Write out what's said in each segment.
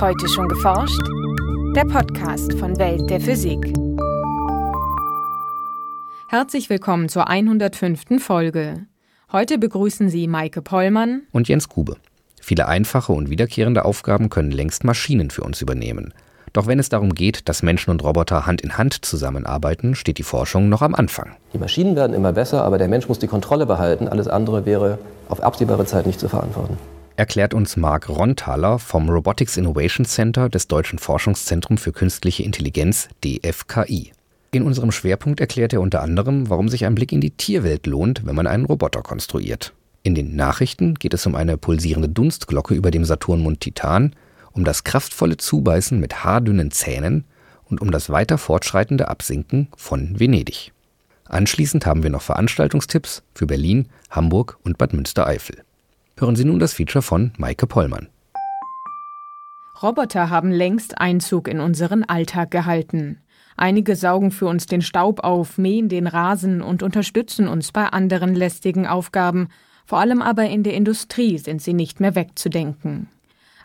Heute schon geforscht? Der Podcast von Welt der Physik. Herzlich willkommen zur 105. Folge. Heute begrüßen Sie Maike Pollmann und Jens Kube. Viele einfache und wiederkehrende Aufgaben können längst Maschinen für uns übernehmen. Doch wenn es darum geht, dass Menschen und Roboter Hand in Hand zusammenarbeiten, steht die Forschung noch am Anfang. Die Maschinen werden immer besser, aber der Mensch muss die Kontrolle behalten. Alles andere wäre auf absehbare Zeit nicht zu verantworten erklärt uns Marc Rontaler vom Robotics Innovation Center des Deutschen Forschungszentrums für Künstliche Intelligenz DFKI. In unserem Schwerpunkt erklärt er unter anderem, warum sich ein Blick in die Tierwelt lohnt, wenn man einen Roboter konstruiert. In den Nachrichten geht es um eine pulsierende Dunstglocke über dem Saturnmond Titan, um das kraftvolle Zubeißen mit haardünnen Zähnen und um das weiter fortschreitende Absinken von Venedig. Anschließend haben wir noch Veranstaltungstipps für Berlin, Hamburg und Bad Münstereifel. Hören Sie nun das Feature von Maike Pollmann. Roboter haben längst Einzug in unseren Alltag gehalten. Einige saugen für uns den Staub auf, mähen den Rasen und unterstützen uns bei anderen lästigen Aufgaben, vor allem aber in der Industrie sind sie nicht mehr wegzudenken.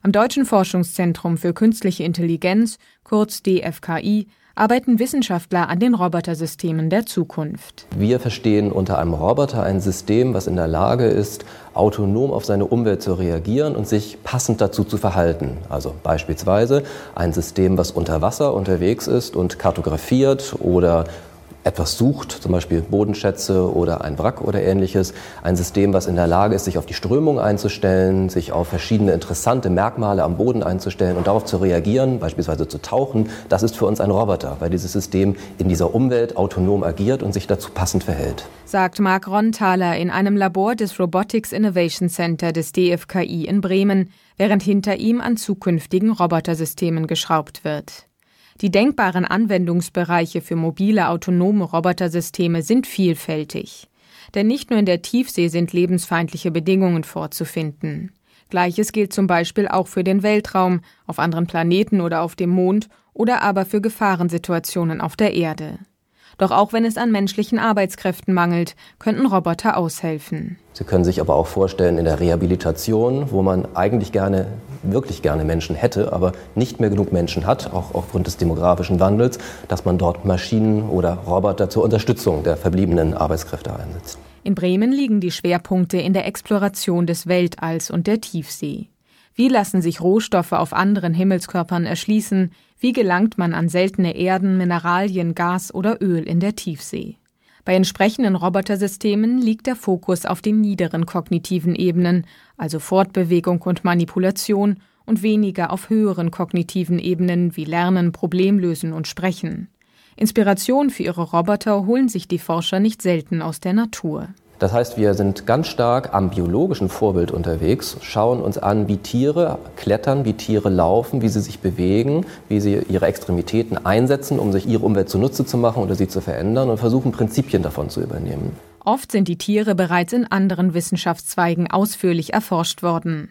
Am Deutschen Forschungszentrum für Künstliche Intelligenz, kurz DFKI, arbeiten Wissenschaftler an den Robotersystemen der Zukunft. Wir verstehen unter einem Roboter ein System, was in der Lage ist, autonom auf seine Umwelt zu reagieren und sich passend dazu zu verhalten. Also beispielsweise ein System, was unter Wasser unterwegs ist und kartografiert oder etwas sucht, zum Beispiel Bodenschätze oder ein Wrack oder ähnliches, ein System, was in der Lage ist, sich auf die Strömung einzustellen, sich auf verschiedene interessante Merkmale am Boden einzustellen und darauf zu reagieren, beispielsweise zu tauchen, das ist für uns ein Roboter, weil dieses System in dieser Umwelt autonom agiert und sich dazu passend verhält. Sagt Marc Ronthaler in einem Labor des Robotics Innovation Center des DFKI in Bremen, während hinter ihm an zukünftigen Robotersystemen geschraubt wird. Die denkbaren Anwendungsbereiche für mobile autonome Robotersysteme sind vielfältig. Denn nicht nur in der Tiefsee sind lebensfeindliche Bedingungen vorzufinden. Gleiches gilt zum Beispiel auch für den Weltraum, auf anderen Planeten oder auf dem Mond oder aber für Gefahrensituationen auf der Erde. Doch auch wenn es an menschlichen Arbeitskräften mangelt, könnten Roboter aushelfen. Sie können sich aber auch vorstellen in der Rehabilitation, wo man eigentlich gerne, wirklich gerne Menschen hätte, aber nicht mehr genug Menschen hat, auch aufgrund des demografischen Wandels, dass man dort Maschinen oder Roboter zur Unterstützung der verbliebenen Arbeitskräfte einsetzt. In Bremen liegen die Schwerpunkte in der Exploration des Weltalls und der Tiefsee. Wie lassen sich Rohstoffe auf anderen Himmelskörpern erschließen? Wie gelangt man an seltene Erden, Mineralien, Gas oder Öl in der Tiefsee? Bei entsprechenden Robotersystemen liegt der Fokus auf den niederen kognitiven Ebenen, also Fortbewegung und Manipulation, und weniger auf höheren kognitiven Ebenen wie Lernen, Problemlösen und Sprechen. Inspiration für ihre Roboter holen sich die Forscher nicht selten aus der Natur. Das heißt, wir sind ganz stark am biologischen Vorbild unterwegs, schauen uns an, wie Tiere klettern, wie Tiere laufen, wie sie sich bewegen, wie sie ihre Extremitäten einsetzen, um sich ihre Umwelt zunutze zu machen oder sie zu verändern und versuchen Prinzipien davon zu übernehmen. Oft sind die Tiere bereits in anderen Wissenschaftszweigen ausführlich erforscht worden.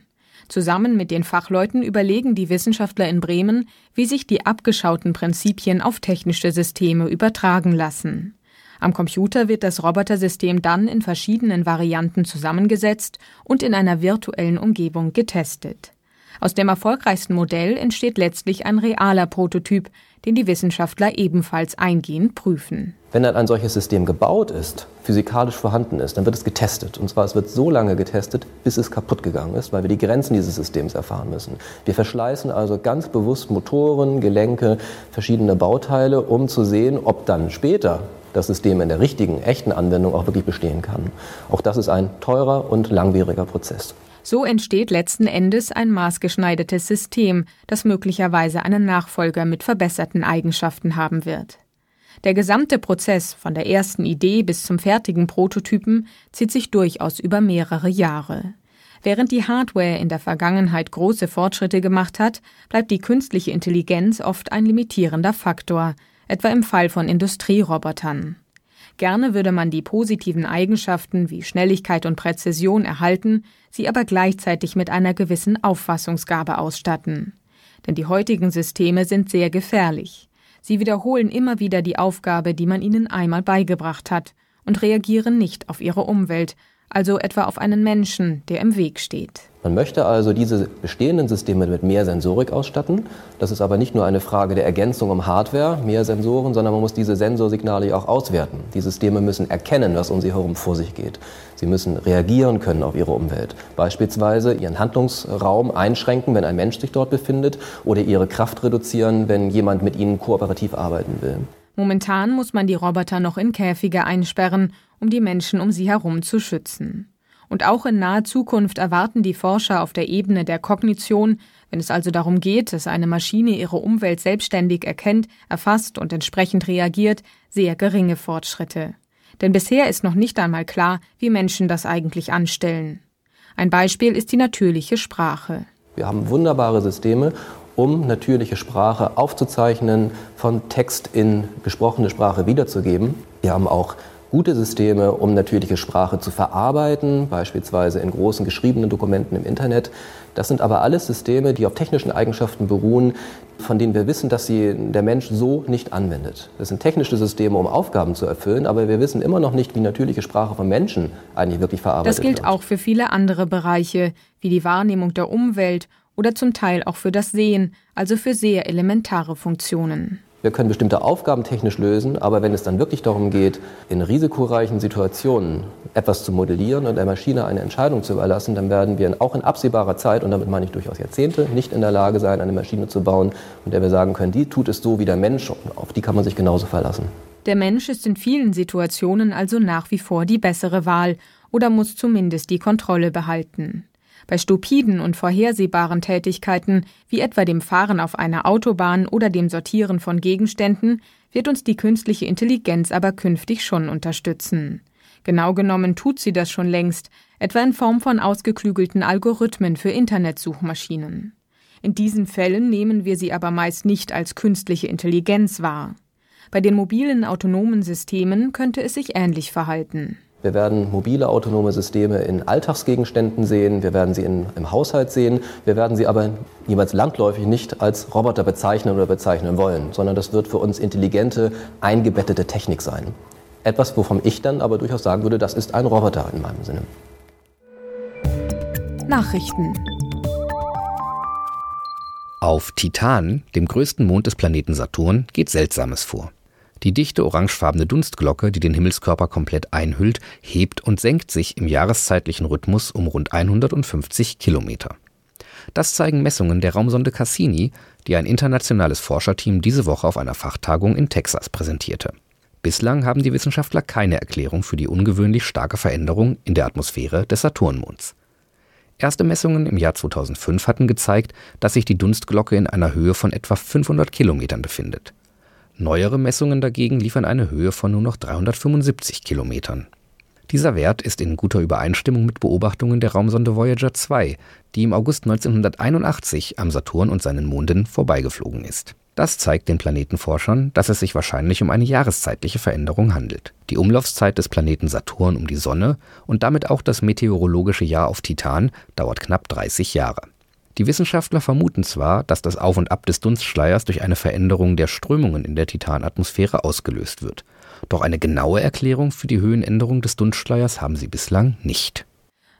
Zusammen mit den Fachleuten überlegen die Wissenschaftler in Bremen, wie sich die abgeschauten Prinzipien auf technische Systeme übertragen lassen. Am Computer wird das Robotersystem dann in verschiedenen Varianten zusammengesetzt und in einer virtuellen Umgebung getestet. Aus dem erfolgreichsten Modell entsteht letztlich ein realer Prototyp, den die Wissenschaftler ebenfalls eingehend prüfen. Wenn dann ein solches System gebaut ist, physikalisch vorhanden ist, dann wird es getestet. Und zwar es wird so lange getestet, bis es kaputt gegangen ist, weil wir die Grenzen dieses Systems erfahren müssen. Wir verschleißen also ganz bewusst Motoren, Gelenke, verschiedene Bauteile, um zu sehen, ob dann später das System in der richtigen, echten Anwendung auch wirklich bestehen kann. Auch das ist ein teurer und langwieriger Prozess. So entsteht letzten Endes ein maßgeschneidertes System, das möglicherweise einen Nachfolger mit verbesserten Eigenschaften haben wird. Der gesamte Prozess von der ersten Idee bis zum fertigen Prototypen zieht sich durchaus über mehrere Jahre. Während die Hardware in der Vergangenheit große Fortschritte gemacht hat, bleibt die künstliche Intelligenz oft ein limitierender Faktor, etwa im Fall von Industrierobotern. Gerne würde man die positiven Eigenschaften wie Schnelligkeit und Präzision erhalten, sie aber gleichzeitig mit einer gewissen Auffassungsgabe ausstatten. Denn die heutigen Systeme sind sehr gefährlich. Sie wiederholen immer wieder die Aufgabe, die man ihnen einmal beigebracht hat, und reagieren nicht auf ihre Umwelt, also etwa auf einen Menschen, der im Weg steht. Man möchte also diese bestehenden Systeme mit mehr Sensorik ausstatten. Das ist aber nicht nur eine Frage der Ergänzung um Hardware, mehr Sensoren, sondern man muss diese Sensorsignale auch auswerten. Die Systeme müssen erkennen, was um sie herum vor sich geht. Sie müssen reagieren können auf ihre Umwelt. Beispielsweise ihren Handlungsraum einschränken, wenn ein Mensch sich dort befindet, oder ihre Kraft reduzieren, wenn jemand mit ihnen kooperativ arbeiten will. Momentan muss man die Roboter noch in Käfige einsperren, um die Menschen um sie herum zu schützen. Und auch in naher Zukunft erwarten die Forscher auf der Ebene der Kognition, wenn es also darum geht, dass eine Maschine ihre Umwelt selbstständig erkennt, erfasst und entsprechend reagiert, sehr geringe Fortschritte. Denn bisher ist noch nicht einmal klar, wie Menschen das eigentlich anstellen. Ein Beispiel ist die natürliche Sprache. Wir haben wunderbare Systeme, um natürliche Sprache aufzuzeichnen, von Text in gesprochene Sprache wiederzugeben. Wir haben auch gute Systeme, um natürliche Sprache zu verarbeiten, beispielsweise in großen geschriebenen Dokumenten im Internet. Das sind aber alles Systeme, die auf technischen Eigenschaften beruhen, von denen wir wissen, dass sie der Mensch so nicht anwendet. Das sind technische Systeme, um Aufgaben zu erfüllen, aber wir wissen immer noch nicht, wie natürliche Sprache von Menschen eigentlich wirklich verarbeitet wird. Das gilt wird. auch für viele andere Bereiche, wie die Wahrnehmung der Umwelt oder zum Teil auch für das Sehen, also für sehr elementare Funktionen. Wir können bestimmte Aufgaben technisch lösen, aber wenn es dann wirklich darum geht, in risikoreichen Situationen etwas zu modellieren und der Maschine eine Entscheidung zu überlassen, dann werden wir auch in absehbarer Zeit, und damit meine ich durchaus Jahrzehnte, nicht in der Lage sein, eine Maschine zu bauen, von der wir sagen können, die tut es so wie der Mensch, und auf die kann man sich genauso verlassen. Der Mensch ist in vielen Situationen also nach wie vor die bessere Wahl oder muss zumindest die Kontrolle behalten. Bei stupiden und vorhersehbaren Tätigkeiten, wie etwa dem Fahren auf einer Autobahn oder dem Sortieren von Gegenständen, wird uns die künstliche Intelligenz aber künftig schon unterstützen. Genau genommen tut sie das schon längst, etwa in Form von ausgeklügelten Algorithmen für Internetsuchmaschinen. In diesen Fällen nehmen wir sie aber meist nicht als künstliche Intelligenz wahr. Bei den mobilen autonomen Systemen könnte es sich ähnlich verhalten. Wir werden mobile autonome Systeme in Alltagsgegenständen sehen, wir werden sie in, im Haushalt sehen, wir werden sie aber niemals landläufig nicht als Roboter bezeichnen oder bezeichnen wollen, sondern das wird für uns intelligente, eingebettete Technik sein. Etwas, wovon ich dann aber durchaus sagen würde, das ist ein Roboter in meinem Sinne. Nachrichten Auf Titan, dem größten Mond des Planeten Saturn, geht Seltsames vor. Die dichte orangefarbene Dunstglocke, die den Himmelskörper komplett einhüllt, hebt und senkt sich im jahreszeitlichen Rhythmus um rund 150 Kilometer. Das zeigen Messungen der Raumsonde Cassini, die ein internationales Forscherteam diese Woche auf einer Fachtagung in Texas präsentierte. Bislang haben die Wissenschaftler keine Erklärung für die ungewöhnlich starke Veränderung in der Atmosphäre des Saturnmonds. Erste Messungen im Jahr 2005 hatten gezeigt, dass sich die Dunstglocke in einer Höhe von etwa 500 Kilometern befindet. Neuere Messungen dagegen liefern eine Höhe von nur noch 375 Kilometern. Dieser Wert ist in guter Übereinstimmung mit Beobachtungen der Raumsonde Voyager 2, die im August 1981 am Saturn und seinen Monden vorbeigeflogen ist. Das zeigt den Planetenforschern, dass es sich wahrscheinlich um eine jahreszeitliche Veränderung handelt. Die Umlaufszeit des Planeten Saturn um die Sonne und damit auch das meteorologische Jahr auf Titan dauert knapp 30 Jahre. Die Wissenschaftler vermuten zwar, dass das Auf und Ab des Dunstschleiers durch eine Veränderung der Strömungen in der Titanatmosphäre ausgelöst wird. Doch eine genaue Erklärung für die Höhenänderung des Dunstschleiers haben sie bislang nicht.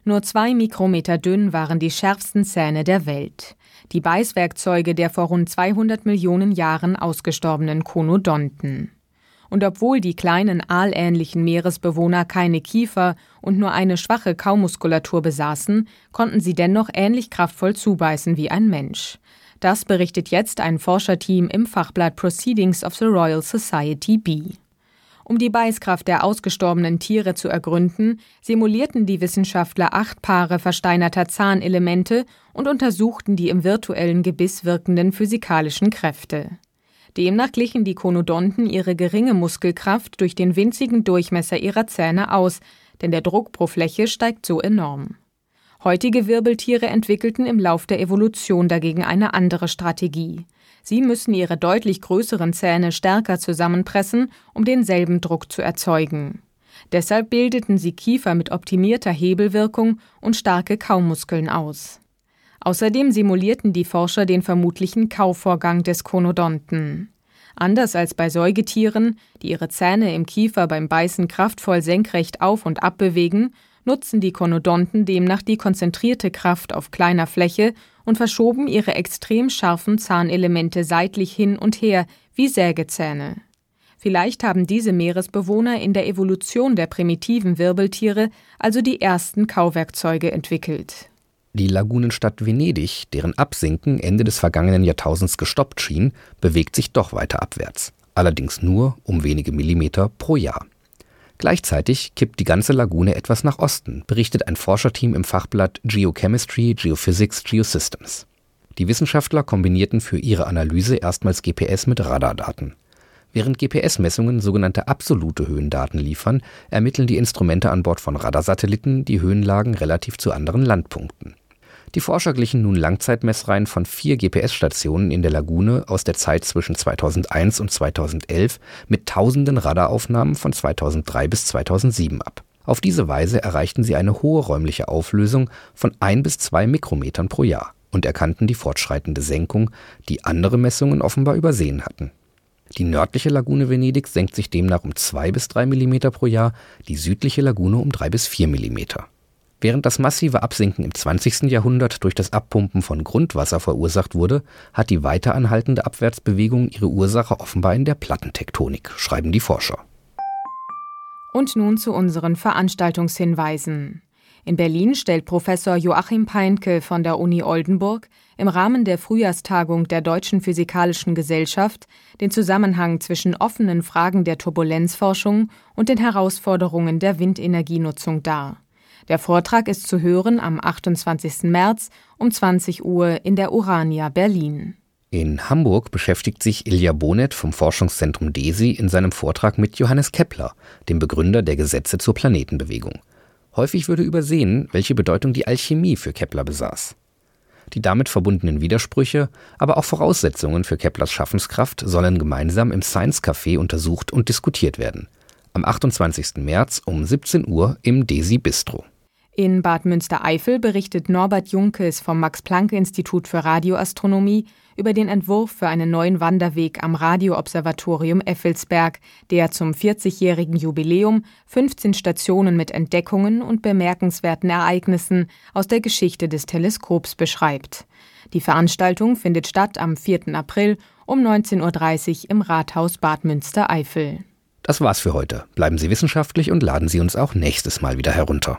Nur zwei Mikrometer dünn waren die schärfsten Zähne der Welt. Die Beißwerkzeuge der vor rund 200 Millionen Jahren ausgestorbenen Konodonten. Und obwohl die kleinen aalähnlichen Meeresbewohner keine Kiefer und nur eine schwache Kaumuskulatur besaßen, konnten sie dennoch ähnlich kraftvoll zubeißen wie ein Mensch. Das berichtet jetzt ein Forscherteam im Fachblatt Proceedings of the Royal Society B. Um die Beißkraft der ausgestorbenen Tiere zu ergründen, simulierten die Wissenschaftler acht Paare versteinerter Zahnelemente und untersuchten die im virtuellen Gebiss wirkenden physikalischen Kräfte. Demnach glichen die Konodonten ihre geringe Muskelkraft durch den winzigen Durchmesser ihrer Zähne aus, denn der Druck pro Fläche steigt so enorm. Heutige Wirbeltiere entwickelten im Lauf der Evolution dagegen eine andere Strategie. Sie müssen ihre deutlich größeren Zähne stärker zusammenpressen, um denselben Druck zu erzeugen. Deshalb bildeten sie Kiefer mit optimierter Hebelwirkung und starke Kaumuskeln aus. Außerdem simulierten die Forscher den vermutlichen Kauvorgang des Konodonten. Anders als bei Säugetieren, die ihre Zähne im Kiefer beim Beißen kraftvoll senkrecht auf und ab bewegen, nutzen die Konodonten demnach die konzentrierte Kraft auf kleiner Fläche und verschoben ihre extrem scharfen Zahnelemente seitlich hin und her wie Sägezähne. Vielleicht haben diese Meeresbewohner in der Evolution der primitiven Wirbeltiere also die ersten Kauwerkzeuge entwickelt. Die Lagunenstadt Venedig, deren Absinken Ende des vergangenen Jahrtausends gestoppt schien, bewegt sich doch weiter abwärts, allerdings nur um wenige Millimeter pro Jahr. Gleichzeitig kippt die ganze Lagune etwas nach Osten, berichtet ein Forscherteam im Fachblatt Geochemistry, Geophysics, Geosystems. Die Wissenschaftler kombinierten für ihre Analyse erstmals GPS mit Radardaten. Während GPS-Messungen sogenannte absolute Höhendaten liefern, ermitteln die Instrumente an Bord von Radarsatelliten die Höhenlagen relativ zu anderen Landpunkten. Die Forscher glichen nun Langzeitmessreihen von vier GPS-Stationen in der Lagune aus der Zeit zwischen 2001 und 2011 mit tausenden Radaraufnahmen von 2003 bis 2007 ab. Auf diese Weise erreichten sie eine hohe räumliche Auflösung von ein bis zwei Mikrometern pro Jahr und erkannten die fortschreitende Senkung, die andere Messungen offenbar übersehen hatten. Die nördliche Lagune Venedig senkt sich demnach um zwei bis drei Millimeter pro Jahr, die südliche Lagune um drei bis vier Millimeter. Während das massive Absinken im 20. Jahrhundert durch das Abpumpen von Grundwasser verursacht wurde, hat die weiter anhaltende Abwärtsbewegung ihre Ursache offenbar in der Plattentektonik, schreiben die Forscher. Und nun zu unseren Veranstaltungshinweisen. In Berlin stellt Professor Joachim Peinke von der Uni Oldenburg im Rahmen der Frühjahrstagung der Deutschen Physikalischen Gesellschaft den Zusammenhang zwischen offenen Fragen der Turbulenzforschung und den Herausforderungen der Windenergienutzung dar. Der Vortrag ist zu hören am 28. März um 20 Uhr in der Urania Berlin. In Hamburg beschäftigt sich Ilja Bonet vom Forschungszentrum DESI in seinem Vortrag mit Johannes Kepler, dem Begründer der Gesetze zur Planetenbewegung. Häufig würde übersehen, welche Bedeutung die Alchemie für Kepler besaß. Die damit verbundenen Widersprüche, aber auch Voraussetzungen für Keplers Schaffenskraft sollen gemeinsam im Science Café untersucht und diskutiert werden. Am 28. März um 17 Uhr im Desi Bistro. In Bad Münstereifel berichtet Norbert Junkes vom Max-Planck-Institut für Radioastronomie über den Entwurf für einen neuen Wanderweg am Radioobservatorium Effelsberg, der zum 40-jährigen Jubiläum 15 Stationen mit Entdeckungen und bemerkenswerten Ereignissen aus der Geschichte des Teleskops beschreibt. Die Veranstaltung findet statt am 4. April um 19.30 Uhr im Rathaus Bad Münstereifel. Das war's für heute. Bleiben Sie wissenschaftlich und laden Sie uns auch nächstes Mal wieder herunter.